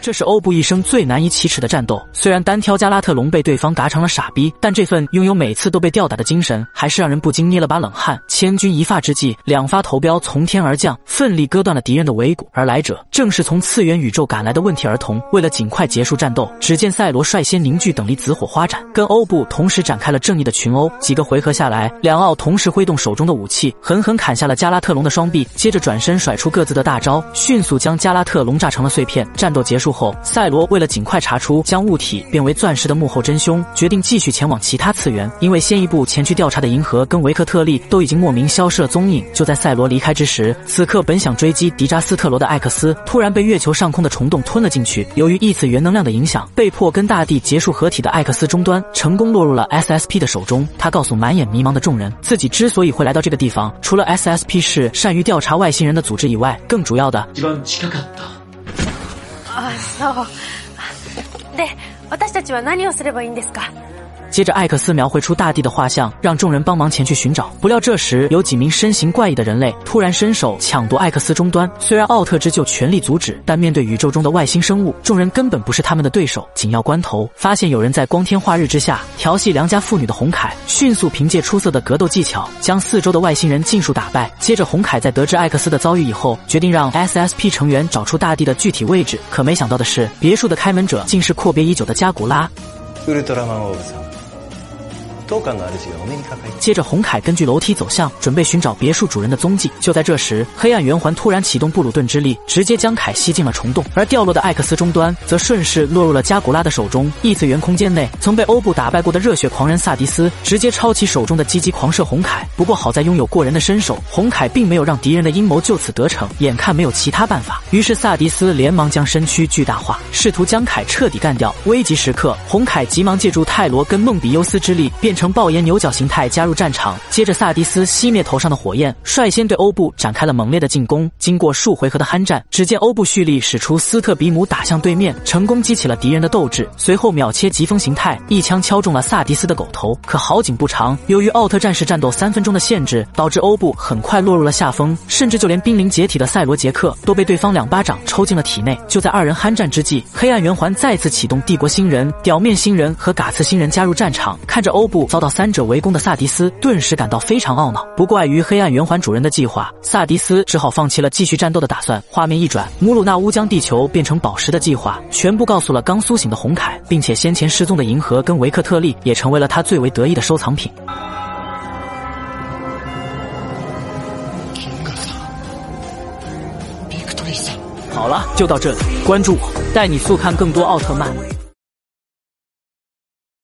这是欧布一生最难以启齿的战斗。虽然单挑加拉特隆被对方嘎成了傻逼，但这份拥有每次都被吊打的精神，还是让人不禁捏了把冷汗。千钧一发之际，两发头镖从天而降，奋力割断了敌人的尾骨。而来者正是从次元宇宙赶来的问题儿童。为了尽快结束战斗，只见赛罗率先凝聚等离紫火花斩，跟欧布同时展开了正义的群殴。几个回合下来，两奥同时挥动手中的武器，狠狠砍下了加拉特隆的双臂，接着转身甩出各自的大招，迅速将加拉特隆炸成了碎片。战斗结束后，赛罗为了尽快查出将物体变为钻石的幕后真凶，决定继续前往其他次元。因为先一步前去调查的银河跟维克特利都已经莫名消失了踪影。就在赛罗离开之时，此刻本想追击迪扎斯特罗的艾克斯，突然被月球上空的虫洞吞了进去。由于异次元能量的影响，被迫跟大地结束合体的艾克斯终端，成功落入了 SSP 的手中。他告诉满眼迷茫的众人，自己之所以会来到这个地方，除了 SSP 是善于调查外星人的组织以外，更主要的。そう。で私たちは何をすればいいんですか？接着，艾克斯描绘出大地的画像，让众人帮忙前去寻找。不料这时，有几名身形怪异的人类突然伸手抢夺艾克斯终端。虽然奥特之救全力阻止，但面对宇宙中的外星生物，众人根本不是他们的对手。紧要关头，发现有人在光天化日之下调戏良家妇女的红凯，迅速凭借出色的格斗技巧，将四周的外星人尽数打败。接着，红凯在得知艾克斯的遭遇以后，决定让 SSP 成员找出大地的具体位置。可没想到的是，别墅的开门者竟是阔别已久的加古拉。接着，红凯根据楼梯走向，准备寻找别墅主人的踪迹。就在这时，黑暗圆环突然启动布鲁顿之力，直接将凯吸进了虫洞。而掉落的艾克斯终端则顺势落入了加古拉的手中。异次元空间内，曾被欧布打败过的热血狂人萨迪斯，直接抄起手中的击击狂射红凯。不过好在拥有过人的身手，红凯并没有让敌人的阴谋就此得逞。眼看没有其他办法，于是萨迪斯连忙将身躯巨大化，试图将凯彻底干掉。危急时刻，红凯急忙借助泰罗跟梦比优斯之力，变成。爆炎牛角形态加入战场，接着萨迪斯熄灭头上的火焰，率先对欧布展开了猛烈的进攻。经过数回合的酣战，只见欧布蓄力使出斯特比姆打向对面，成功激起了敌人的斗志。随后秒切疾风形态，一枪敲中了萨迪斯的狗头。可好景不长，由于奥特战士战斗三分钟的限制，导致欧布很快落入了下风，甚至就连濒临解体的赛罗杰克都被对方两巴掌抽进了体内。就在二人酣战之际，黑暗圆环再次启动帝国星人、表面星人和嘎茨星人加入战场，看着欧布。遭到三者围攻的萨迪斯顿时感到非常懊恼，不过碍于黑暗圆环主人的计划，萨迪斯只好放弃了继续战斗的打算。画面一转，姆鲁纳乌将地球变成宝石的计划全部告诉了刚苏醒的红凯，并且先前失踪的银河跟维克特利也成为了他最为得意的收藏品。好了，就到这里，关注我，带你速看更多奥特曼。